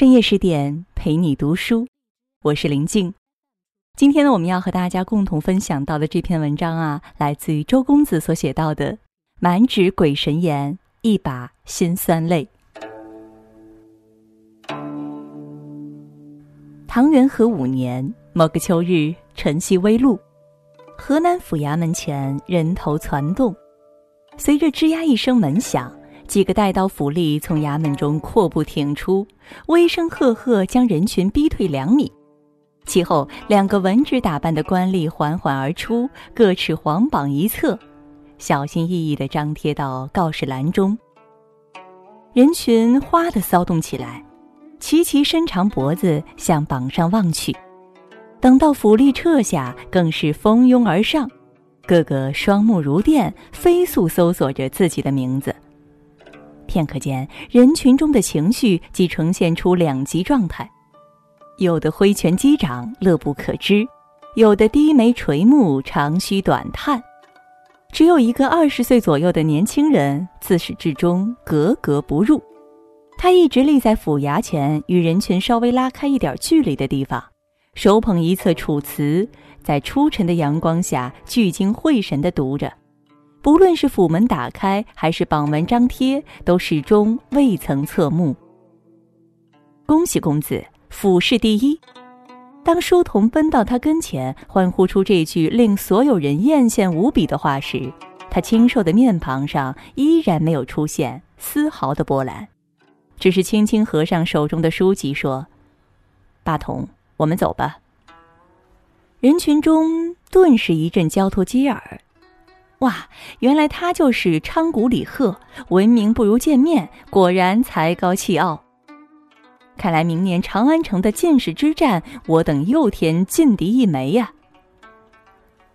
深夜十点陪你读书，我是林静。今天呢，我们要和大家共同分享到的这篇文章啊，来自于周公子所写到的“满纸鬼神言，一把辛酸泪”。唐元和五年某个秋日，晨曦微露，河南府衙门前人头攒动，随着吱呀一声门响。几个带刀府吏从衙门中阔步挺出，威声赫赫，将人群逼退两米。其后，两个文职打扮的官吏缓缓而出，各持黄榜一册，小心翼翼地张贴到告示栏中。人群哗地骚动起来，齐齐伸长脖子向榜上望去。等到府吏撤下，更是蜂拥而上，个个双目如电，飞速搜索着自己的名字。片刻间，人群中的情绪即呈现出两极状态：有的挥拳击掌，乐不可支；有的低眉垂目，长吁短叹。只有一个二十岁左右的年轻人，自始至终格格不入。他一直立在府衙前，与人群稍微拉开一点距离的地方，手捧一册《楚辞》，在初晨的阳光下聚精会神地读着。不论是府门打开，还是榜文张贴，都始终未曾侧目。恭喜公子，府试第一！当书童奔到他跟前，欢呼出这句令所有人艳羡无比的话时，他清瘦的面庞上依然没有出现丝毫的波澜，只是轻轻合上手中的书籍，说：“八童，我们走吧。”人群中顿时一阵交头接耳。哇，原来他就是昌谷李贺，闻名不如见面，果然才高气傲。看来明年长安城的进士之战，我等又添劲敌一枚呀！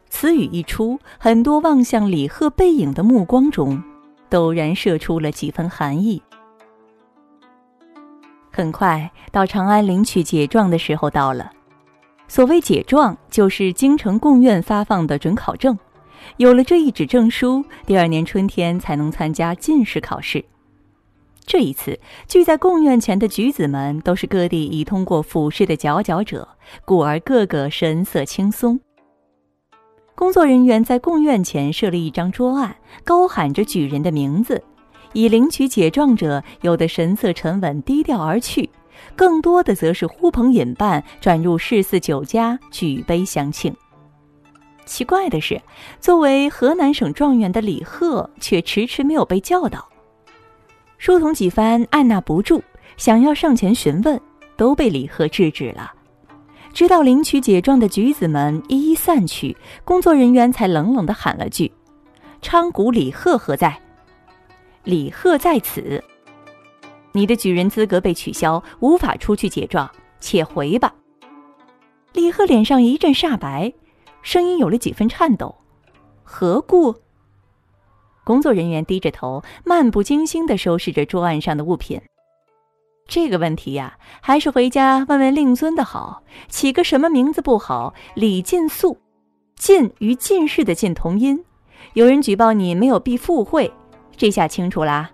此语一出，很多望向李贺背影的目光中，陡然射出了几分寒意。很快，到长安领取解状的时候到了。所谓解状，就是京城贡院发放的准考证。有了这一纸证书，第二年春天才能参加进士考试。这一次聚在贡院前的举子们，都是各地已通过府试的佼佼者，故而个个神色轻松。工作人员在贡院前设立一张桌案，高喊着举人的名字。已领取解状者，有的神色沉稳，低调而去；更多的则是呼朋引伴，转入市肆酒家，举杯相庆。奇怪的是，作为河南省状元的李贺却迟迟没有被叫到。书童几番按捺不住，想要上前询问，都被李贺制止了。直到领取解状的举子们一一散去，工作人员才冷冷地喊了句：“昌谷李贺何在？”“李贺在此。”“你的举人资格被取消，无法出去解状，且回吧。”李贺脸上一阵煞白。声音有了几分颤抖，何故？工作人员低着头，漫不经心地收拾着桌案上的物品。这个问题呀，还是回家问问令尊的好。起个什么名字不好？李进素，进与进士的进同音。有人举报你没有避赴会，这下清楚啦。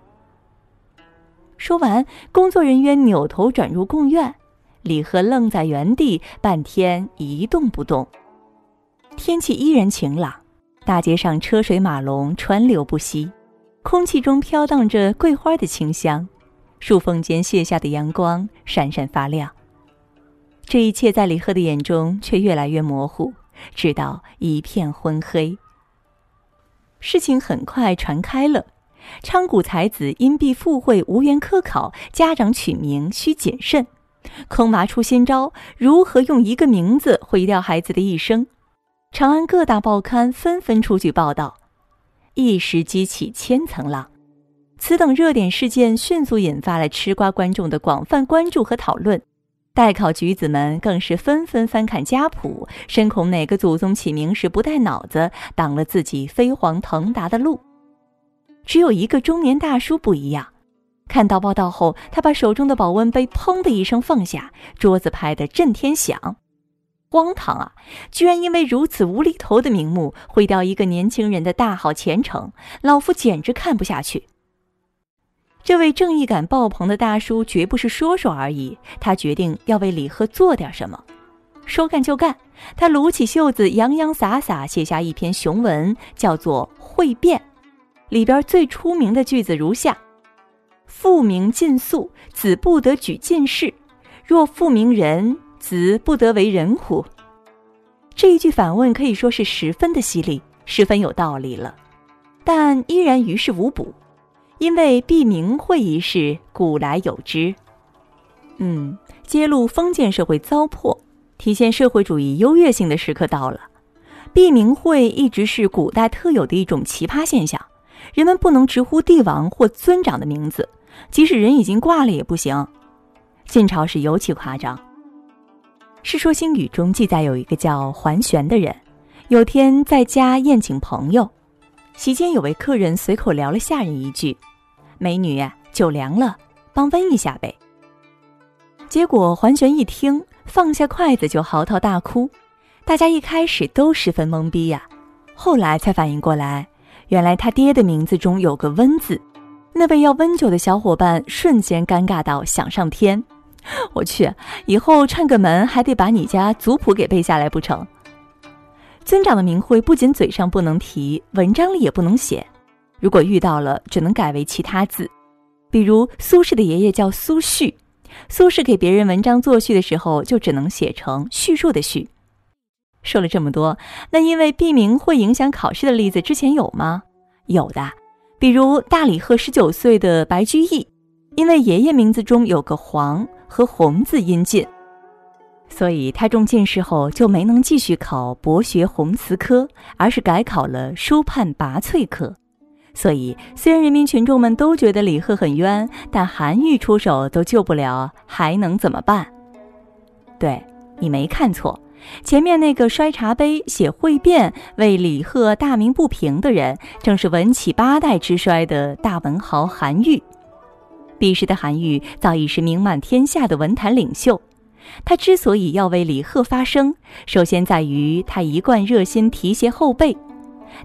说完，工作人员扭头转入贡院，李贺愣在原地，半天一动不动。天气依然晴朗，大街上车水马龙，川流不息，空气中飘荡着桂花的清香，树缝间卸下的阳光闪闪发亮。这一切在李贺的眼中却越来越模糊，直到一片昏黑。事情很快传开了，昌谷才子因避赴会无缘科考，家长取名需谨慎，空麻出新招，如何用一个名字毁掉孩子的一生？长安各大报刊纷纷出具报道，一时激起千层浪。此等热点事件迅速引发了吃瓜观众的广泛关注和讨论。待考举子们更是纷纷翻看家谱，深恐哪个祖宗起名时不带脑子，挡了自己飞黄腾达的路。只有一个中年大叔不一样，看到报道后，他把手中的保温杯砰的一声放下，桌子拍得震天响。荒唐啊！居然因为如此无厘头的名目毁掉一个年轻人的大好前程，老夫简直看不下去。这位正义感爆棚的大叔绝不是说说而已，他决定要为李贺做点什么。说干就干，他撸起袖子，洋洋洒洒写下一篇雄文，叫做《会变》。里边最出名的句子如下：“父名尽肃，子不得举进士；若父名仁，子不得为人乎？”这一句反问可以说是十分的犀利，十分有道理了，但依然于事无补。因为避名讳一事，古来有之。嗯，揭露封建社会糟粕，体现社会主义优越性的时刻到了。避名讳一直是古代特有的一种奇葩现象，人们不能直呼帝王或尊长的名字，即使人已经挂了也不行。晋朝时尤其夸张，《世说新语》中记载有一个叫桓玄的人，有天在家宴请朋友，席间有位客人随口聊了下人一句。美女，酒凉了，帮温一下呗。结果桓玄一听，放下筷子就嚎啕大哭。大家一开始都十分懵逼呀，后来才反应过来，原来他爹的名字中有个“温”字。那位要温酒的小伙伴瞬间尴尬到想上天。我去，以后串个门还得把你家族谱给背下来不成？尊长的名讳不仅嘴上不能提，文章里也不能写。如果遇到了，只能改为其他字，比如苏轼的爷爷叫苏旭，苏轼给别人文章作序的时候，就只能写成叙述的叙。说了这么多，那因为避名会影响考试的例子之前有吗？有的，比如大李贺十九岁的白居易，因为爷爷名字中有个黄和红字音近，所以他中进士后就没能继续考博学红词科，而是改考了书判拔萃科。所以，虽然人民群众们都觉得李贺很冤，但韩愈出手都救不了，还能怎么办？对你没看错，前面那个摔茶杯、写会变、为李贺大鸣不平的人，正是文起八代之衰的大文豪韩愈。彼时的韩愈早已是名满天下的文坛领袖，他之所以要为李贺发声，首先在于他一贯热心提携后辈。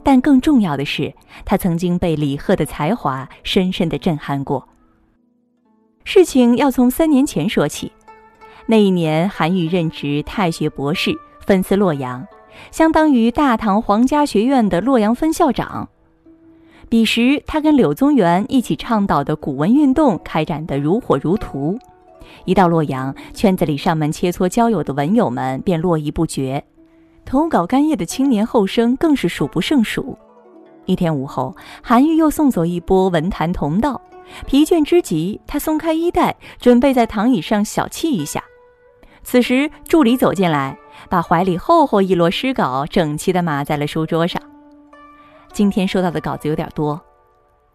但更重要的是，他曾经被李贺的才华深深的震撼过。事情要从三年前说起，那一年韩愈任职太学博士，分司洛阳，相当于大唐皇家学院的洛阳分校长。彼时，他跟柳宗元一起倡导的古文运动开展得如火如荼。一到洛阳，圈子里上门切磋交友的文友们便络绎不绝。投稿干叶的青年后生更是数不胜数。一天午后，韩愈又送走一波文坛同道，疲倦之极，他松开衣带，准备在躺椅上小憩一下。此时，助理走进来，把怀里厚厚一摞诗稿整齐地码在了书桌上。今天收到的稿子有点多，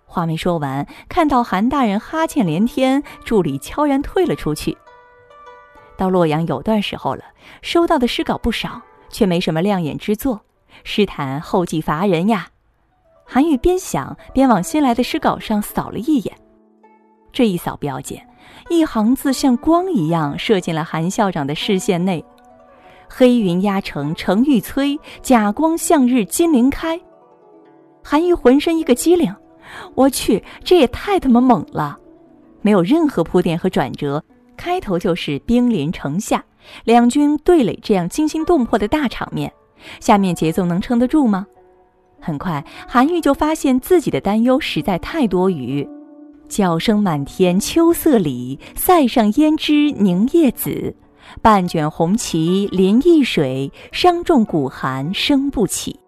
话没说完，看到韩大人哈欠连天，助理悄然退了出去。到洛阳有段时候了，收到的诗稿不少。却没什么亮眼之作，诗坛后继乏人呀。韩愈边想边往新来的诗稿上扫了一眼，这一扫不要紧，一行字像光一样射进了韩校长的视线内：“黑云压城城欲摧，甲光向日金鳞开。”韩愈浑身一个机灵，我去，这也太他妈猛了！没有任何铺垫和转折，开头就是兵临城下。两军对垒这样惊心动魄的大场面，下面节奏能撑得住吗？很快，韩愈就发现自己的担忧实在太多余。角声满天秋色里，塞上胭脂凝夜紫。半卷红旗临易水，伤重鼓寒声不起。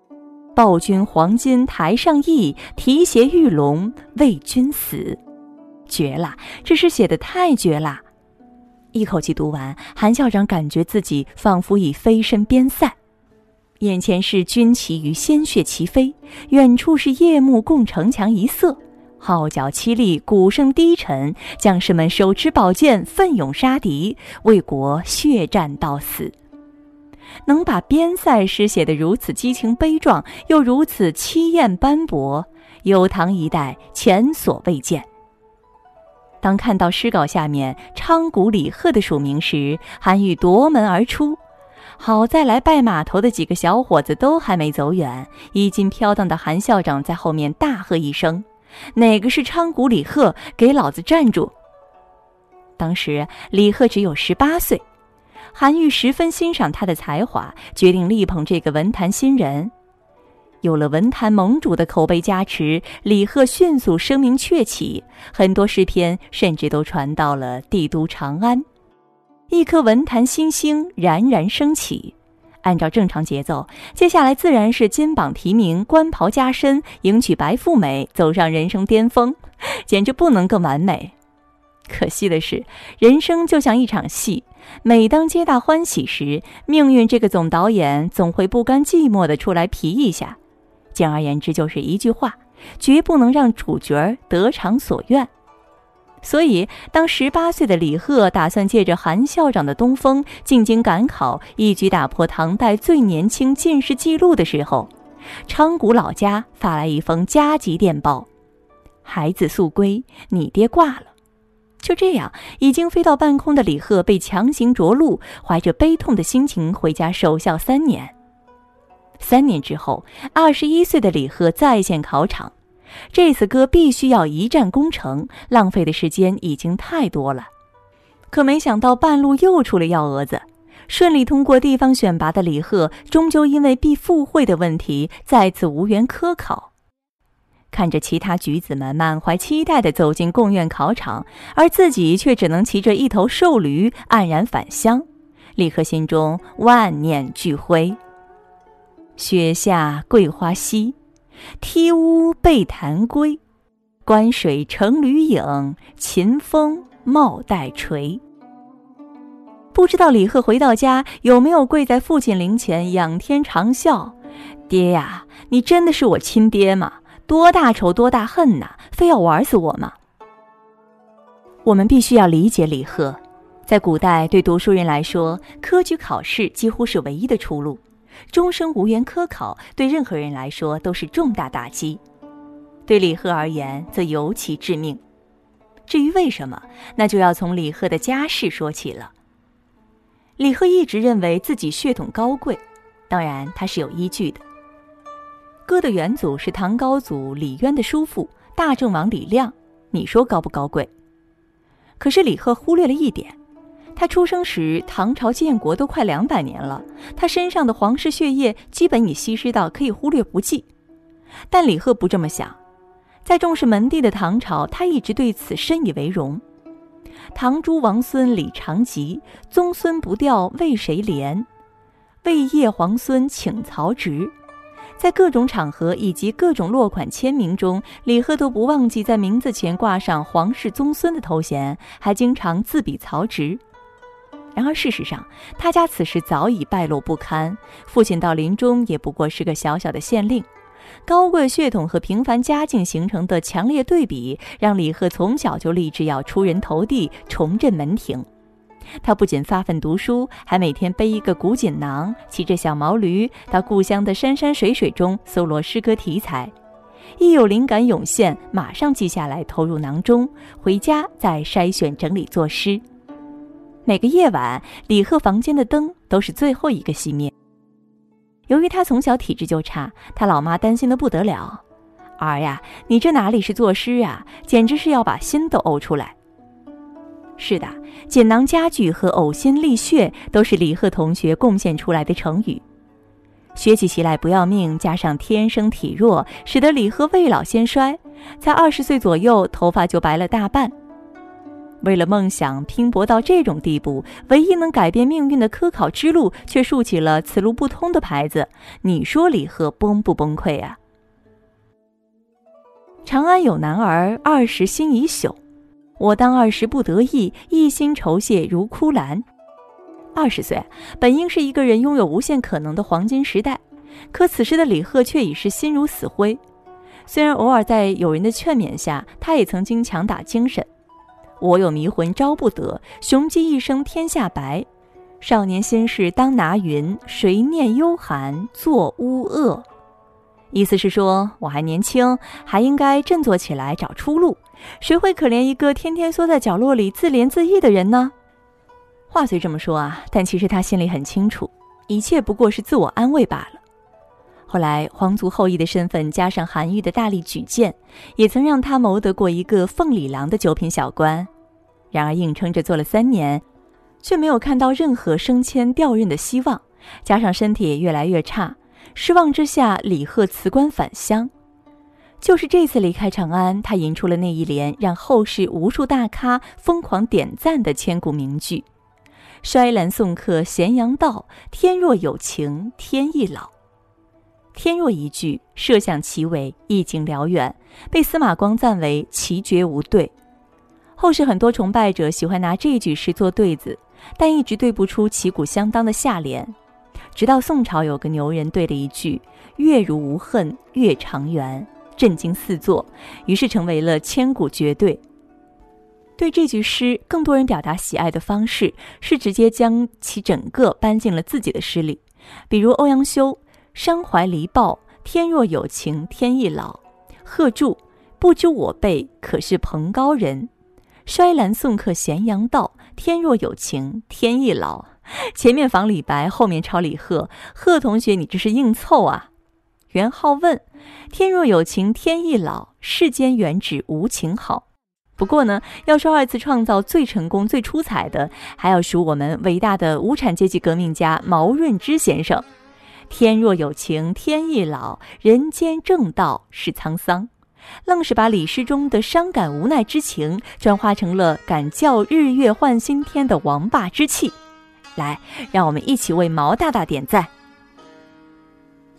报君黄金台上意，提携玉龙为君死。绝了，这诗写的太绝了！一口气读完，韩校长感觉自己仿佛已飞身边塞，眼前是军旗与鲜血齐飞，远处是夜幕共城墙一色，号角凄厉，鼓声低沉，将士们手持宝剑，奋勇杀敌，为国血战到死。能把边塞诗写得如此激情悲壮，又如此凄艳斑驳，有唐一代前所未见。当看到诗稿下面“昌谷李贺”的署名时，韩愈夺门而出。好在来拜码头的几个小伙子都还没走远，衣襟飘荡的韩校长在后面大喝一声：“哪个是昌谷李贺？给老子站住！当时李贺只有十八岁，韩愈十分欣赏他的才华，决定力捧这个文坛新人。有了文坛盟主的口碑加持，李贺迅速声名鹊起，很多诗篇甚至都传到了帝都长安，一颗文坛新星冉冉升起。按照正常节奏，接下来自然是金榜题名、官袍加身、迎娶白富美，走上人生巅峰，简直不能更完美。可惜的是，人生就像一场戏，每当皆大欢喜时，命运这个总导演总会不甘寂寞的出来皮一下。简而言之，就是一句话：绝不能让主角得偿所愿。所以，当十八岁的李贺打算借着韩校长的东风进京赶考，一举打破唐代最年轻进士记录的时候，昌谷老家发来一封加急电报：“孩子速归，你爹挂了。”就这样，已经飞到半空的李贺被强行着陆，怀着悲痛的心情回家守孝三年。三年之后，二十一岁的李贺再现考场。这次哥必须要一战功成，浪费的时间已经太多了。可没想到半路又出了幺蛾子，顺利通过地方选拔的李贺，终究因为必赴会的问题，再次无缘科考。看着其他举子们满怀期待地走进贡院考场，而自己却只能骑着一头瘦驴黯然返乡，李贺心中万念俱灰。雪下桂花稀。梯屋背潭归，观水成驴影，秦风帽带垂。不知道李贺回到家有没有跪在父亲灵前仰天长啸：“爹呀，你真的是我亲爹吗？多大仇多大恨呐，非要玩死我吗？”我们必须要理解李贺，在古代对读书人来说，科举考试几乎是唯一的出路。终生无缘科考，对任何人来说都是重大打击，对李贺而言则尤其致命。至于为什么，那就要从李贺的家世说起了。李贺一直认为自己血统高贵，当然他是有依据的。哥的元祖是唐高祖李渊的叔父大郑王李亮，你说高不高贵？可是李贺忽略了一点。他出生时，唐朝建国都快两百年了，他身上的皇室血液基本已稀释到可以忽略不计。但李贺不这么想，在重视门第的唐朝，他一直对此深以为荣。唐诸王孙李长吉，宗孙不掉为谁怜？魏业皇孙请曹植。在各种场合以及各种落款签名中，李贺都不忘记在名字前挂上皇室宗孙的头衔，还经常自比曹植。然而，事实上，他家此时早已败落不堪。父亲到临终也不过是个小小的县令，高贵血统和平凡家境形成的强烈对比，让李贺从小就立志要出人头地，重振门庭。他不仅发奋读书，还每天背一个古锦囊，骑着小毛驴到故乡的山山水水中搜罗诗歌题材，一有灵感涌现，马上记下来投入囊中，回家再筛选整理作诗。每个夜晚，李贺房间的灯都是最后一个熄灭。由于他从小体质就差，他老妈担心的不得了：“儿呀，你这哪里是作诗啊，简直是要把心都呕出来。”是的，锦囊佳句和呕心沥血都是李贺同学贡献出来的成语。学起习来不要命，加上天生体弱，使得李贺未老先衰，才二十岁左右，头发就白了大半。为了梦想拼搏到这种地步，唯一能改变命运的科考之路却竖起了此路不通的牌子。你说李贺崩不崩溃啊？长安有男儿，二十心已朽。我当二十不得意，一心酬谢如枯兰。二十岁本应是一个人拥有无限可能的黄金时代，可此时的李贺却已是心如死灰。虽然偶尔在友人的劝勉下，他也曾经强打精神。我有迷魂招不得，雄鸡一声天下白。少年心事当拿云，谁念幽寒作乌恶？意思是说，我还年轻，还应该振作起来找出路。谁会可怜一个天天缩在角落里自怜自艾的人呢？话虽这么说啊，但其实他心里很清楚，一切不过是自我安慰罢了。后来皇族后裔的身份加上韩愈的大力举荐，也曾让他谋得过一个凤里郎的九品小官。然而硬撑着做了三年，却没有看到任何升迁调任的希望，加上身体也越来越差，失望之下，李贺辞官返乡。就是这次离开长安，他吟出了那一联让后世无数大咖疯狂点赞的千古名句：“衰兰送客咸阳道，天若有情天亦老。”天若一句，设想奇伟，意境辽远，被司马光赞为奇绝无对。后世很多崇拜者喜欢拿这句诗做对子，但一直对不出旗鼓相当的下联。直到宋朝有个牛人对了一句：“月如无恨月长圆”。震惊四座，于是成为了千古绝对。对这句诗，更多人表达喜爱的方式是直接将其整个搬进了自己的诗里，比如欧阳修“山怀离抱，天若有情天亦老”，贺铸“不知我辈可是蓬高人，衰兰送客咸阳道，天若有情天亦老”。前面仿李白，后面抄李贺，贺同学，你这是硬凑啊！元好问：“天若有情天亦老，世间原只无情好。”不过呢，要说二次创造最成功、最出彩的，还要数我们伟大的无产阶级革命家毛润之先生。“天若有情天亦老，人间正道是沧桑。”愣是把李诗中的伤感无奈之情，转化成了敢叫日月换新天的王霸之气。来，让我们一起为毛大大点赞。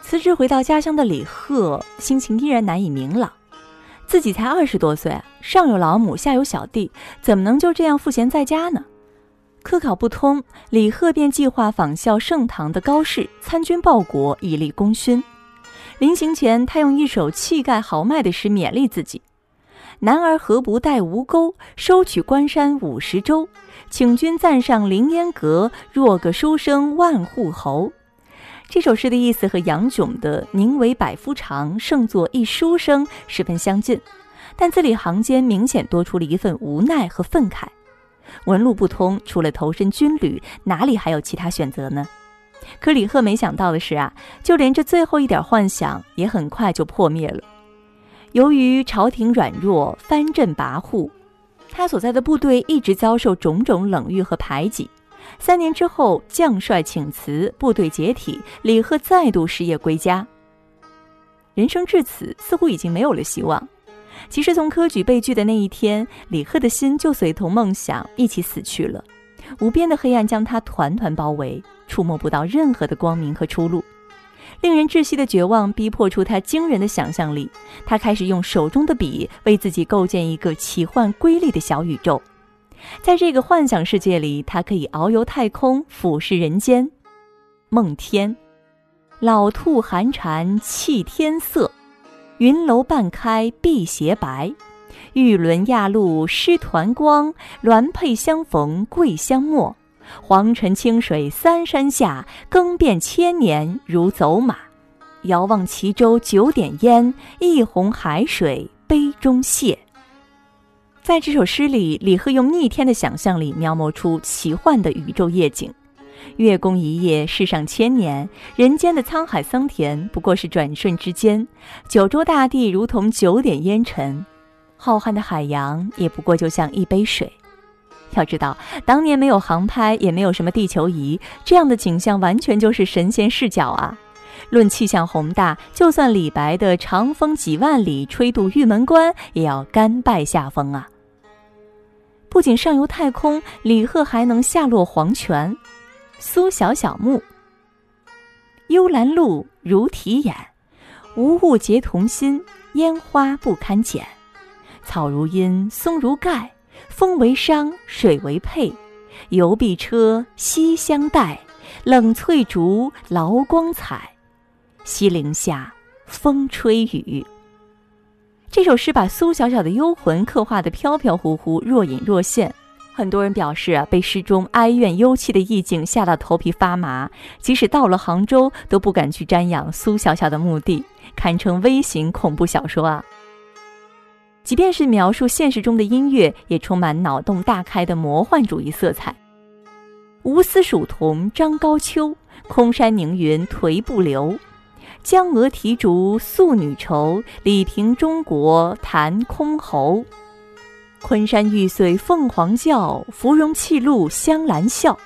辞职回到家乡的李贺，心情依然难以明朗。自己才二十多岁，上有老母，下有小弟，怎么能就这样赋闲在家呢？科考不通，李贺便计划仿效盛唐的高适，参军报国，以立功勋。临行前，他用一首气概豪迈的诗勉励自己：“男儿何不带吴钩，收取关山五十州？请君暂上凌烟阁，若个书生万户侯。”这首诗的意思和杨炯的“宁为百夫长，胜作一书生”十分相近，但字里行间明显多出了一份无奈和愤慨。文路不通，除了投身军旅，哪里还有其他选择呢？可李贺没想到的是啊，就连这最后一点幻想也很快就破灭了。由于朝廷软弱，藩镇跋扈，他所在的部队一直遭受种种冷遇和排挤。三年之后，将帅请辞，部队解体，李贺再度失业归家。人生至此，似乎已经没有了希望。其实，从科举被拒的那一天，李贺的心就随同梦想一起死去了。无边的黑暗将他团团包围，触摸不到任何的光明和出路。令人窒息的绝望逼迫出他惊人的想象力，他开始用手中的笔为自己构建一个奇幻瑰丽的小宇宙。在这个幻想世界里，他可以遨游太空，俯视人间。梦天，老兔寒蝉泣天色，云楼半开碧斜白。玉轮亚露湿团光，鸾佩相逢桂香没。黄尘清水三山下，更变千年如走马。遥望齐州九点烟，一泓海水杯中泻。在这首诗里，李贺用逆天的想象力描摹出奇幻的宇宙夜景。月宫一夜，世上千年；人间的沧海桑田，不过是转瞬之间。九州大地如同九点烟尘，浩瀚的海洋也不过就像一杯水。要知道，当年没有航拍，也没有什么地球仪，这样的景象完全就是神仙视角啊！论气象宏大，就算李白的“长风几万里，吹度玉门关”也要甘拜下风啊！不仅上游太空，李贺还能下落黄泉。苏小小墓。幽兰露，如啼眼，无物结同心，烟花不堪剪。草如茵，松如盖，风为裳，水为佩。游碧车，西厢待，冷翠竹，劳光彩。西陵下，风吹雨。这首诗把苏小小的幽魂刻画得飘飘忽忽、若隐若现。很多人表示啊，被诗中哀怨幽凄的意境吓到头皮发麻，即使到了杭州都不敢去瞻仰苏小小的墓地，堪称微型恐怖小说啊。即便是描述现实中的音乐，也充满脑洞大开的魔幻主义色彩。无丝蜀桐张高秋，空山凝云颓不流。江娥啼竹素女愁，李平中国弹箜篌。昆山玉碎凤凰叫，芙蓉泣露香兰笑。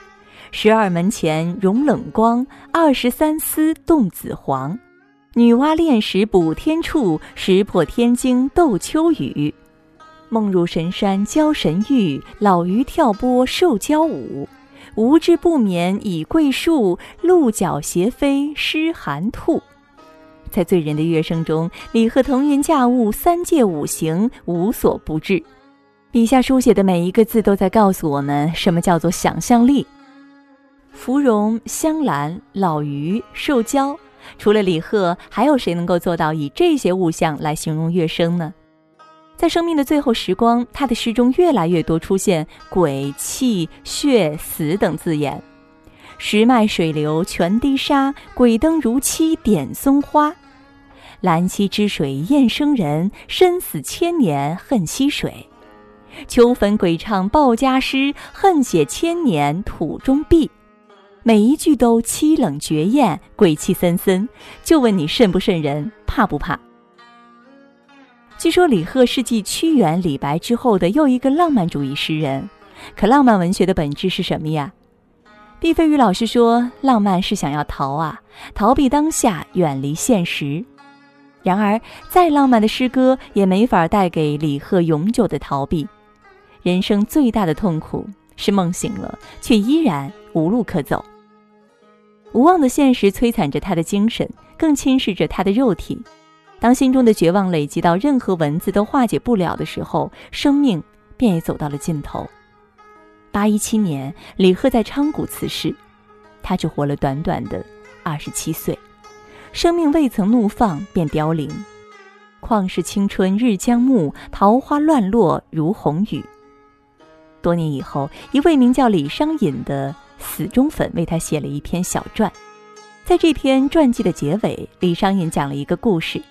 十二门前融冷光，二十三丝动紫黄。女娲炼石补天处，石破天惊斗秋雨。梦入神山教神域，老鱼跳波受教舞。无知不眠倚桂树，鹿角斜飞失寒兔。在醉人的乐声中，李贺腾云驾雾，三界五行无所不至。笔下书写的每一个字都在告诉我们，什么叫做想象力。芙蓉、香兰、老鱼、寿娇，除了李贺，还有谁能够做到以这些物象来形容乐声呢？在生命的最后时光，他的诗中越来越多出现“鬼”“气”“血”“死”等字眼。石脉水流泉滴沙，鬼灯如漆点松花。兰溪之水验生人，身死千年恨溪水。秋坟鬼唱报家诗，恨写千年土中碧。每一句都凄冷绝艳，鬼气森森。就问你瘆不瘆人，怕不怕？据说李贺是继屈原、李白之后的又一个浪漫主义诗人。可浪漫文学的本质是什么呀？毕飞宇老师说，浪漫是想要逃啊，逃避当下，远离现实。然而，再浪漫的诗歌也没法带给李贺永久的逃避。人生最大的痛苦是梦醒了，却依然无路可走。无望的现实摧残着他的精神，更侵蚀着他的肉体。当心中的绝望累积到任何文字都化解不了的时候，生命便也走到了尽头。八一七年，李贺在昌谷辞世，他只活了短短的二十七岁，生命未曾怒放便凋零。旷世青春日将暮，桃花乱落如红雨。多年以后，一位名叫李商隐的死忠粉为他写了一篇小传。在这篇传记的结尾，李商隐讲了一个故事：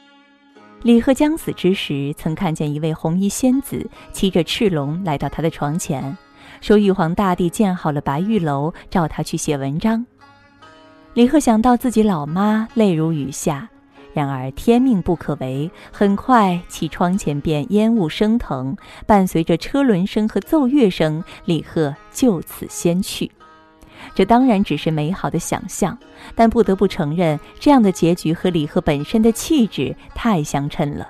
李贺将死之时，曾看见一位红衣仙子骑着赤龙来到他的床前，说玉皇大帝建好了白玉楼，召他去写文章。李贺想到自己老妈，泪如雨下。然而天命不可违，很快其窗前便烟雾升腾，伴随着车轮声和奏乐声，李贺就此仙去。这当然只是美好的想象，但不得不承认，这样的结局和李贺本身的气质太相称了。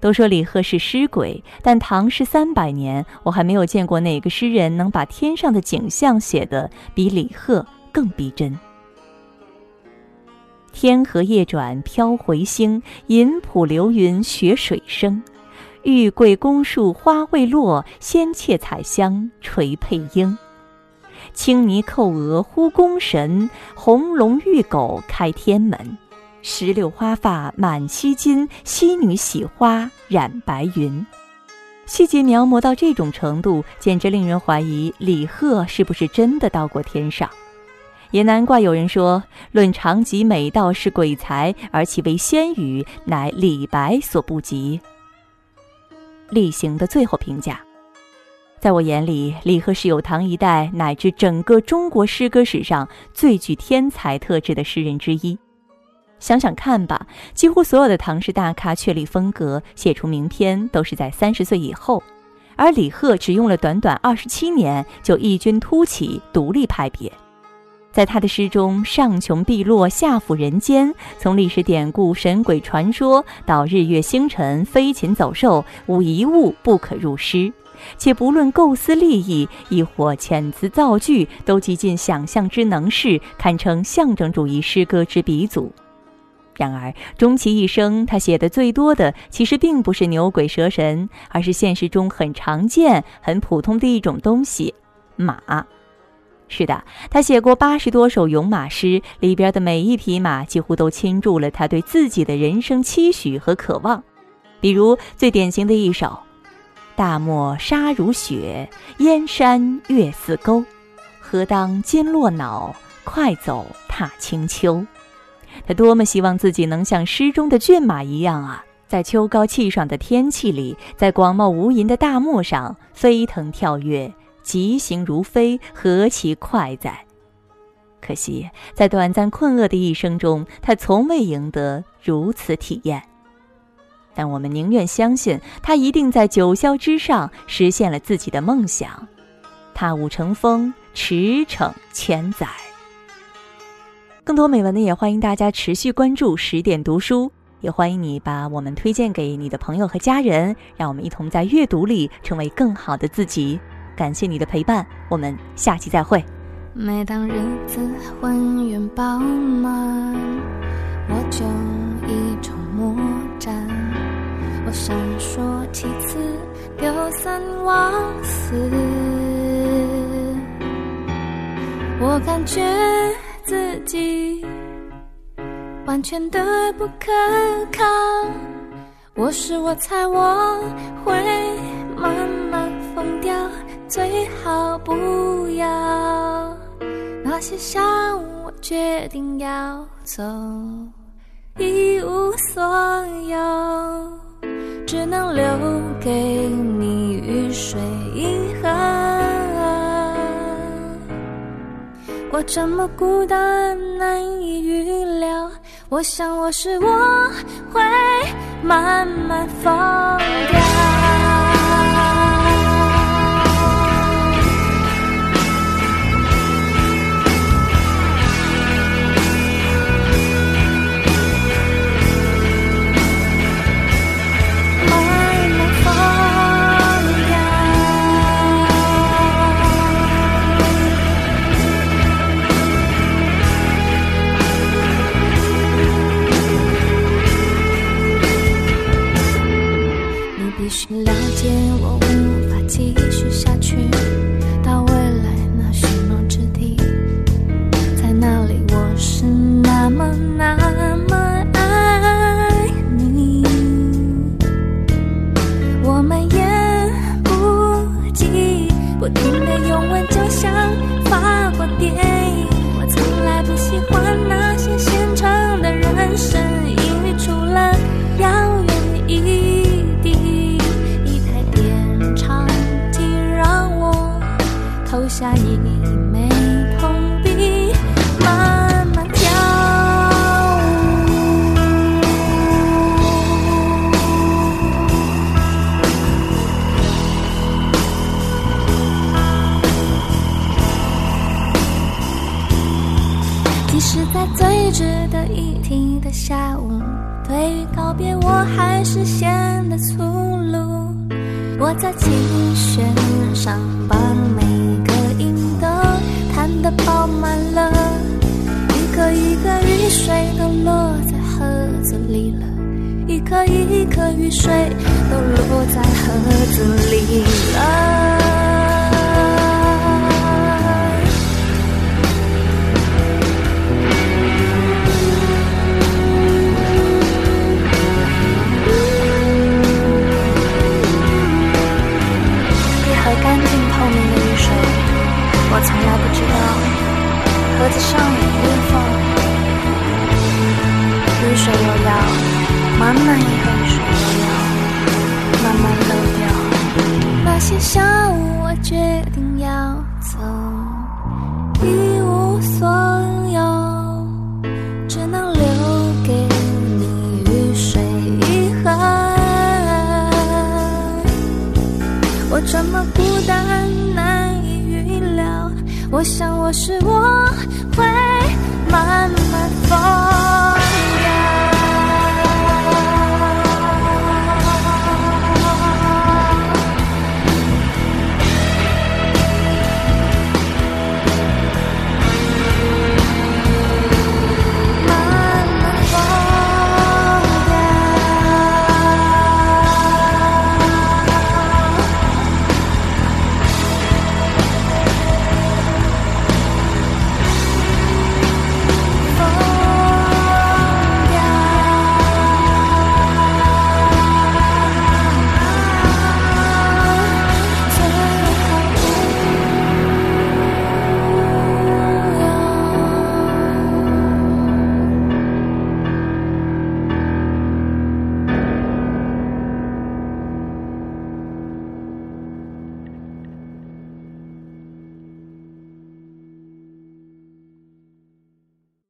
都说李贺是诗鬼，但唐诗三百年，我还没有见过哪个诗人能把天上的景象写得比李贺更逼真。天河夜转飘回星，银浦流云学水声。玉桂宫树花未落，仙妾采香垂佩缨。青泥叩额呼宫神，红龙玉狗开天门。石榴花发满溪金，溪女洗花染白云。细节描摹到这种程度，简直令人怀疑李贺是不是真的到过天上。也难怪有人说，论长吉美道是鬼才，而其为仙语，乃李白所不及。厉行的最后评价，在我眼里，李贺是有唐一代乃至整个中国诗歌史上最具天才特质的诗人之一。想想看吧，几乎所有的唐诗大咖确立风格、写出名篇，都是在三十岁以后，而李贺只用了短短二十七年，就异军突起，独立派别。在他的诗中，上穷碧落下抚人间，从历史典故、神鬼传说到日月星辰、飞禽走兽，无一物不可入诗。且不论构思立意，亦或遣词造句，都极尽想象之能事，堪称象征主义诗歌之鼻祖。然而，终其一生，他写的最多的其实并不是牛鬼蛇神，而是现实中很常见、很普通的一种东西——马。是的，他写过八十多首咏马诗，里边的每一匹马几乎都倾注了他对自己的人生期许和渴望。比如最典型的一首：“大漠沙如雪，燕山月似钩。何当金络脑，快走踏清秋。”他多么希望自己能像诗中的骏马一样啊，在秋高气爽的天气里，在广袤无垠的大漠上飞腾跳跃。疾行如飞，何其快哉！可惜，在短暂困厄的一生中，他从未赢得如此体验。但我们宁愿相信，他一定在九霄之上实现了自己的梦想，踏雾乘风，驰骋千载。更多美文呢，也欢迎大家持续关注十点读书，也欢迎你把我们推荐给你的朋友和家人，让我们一同在阅读里成为更好的自己。感谢你的陪伴，我们下期再会。每当日子浑圆饱满，我就一筹莫展。我闪烁其词，丢三忘四。我感觉自己完全的不可靠。我是我猜我会慢慢疯掉，最好不要。那些下午，我决定要走，一无所有，只能留给你雨水银河。我这么孤单，难以预料。我想，我是我会慢慢疯掉。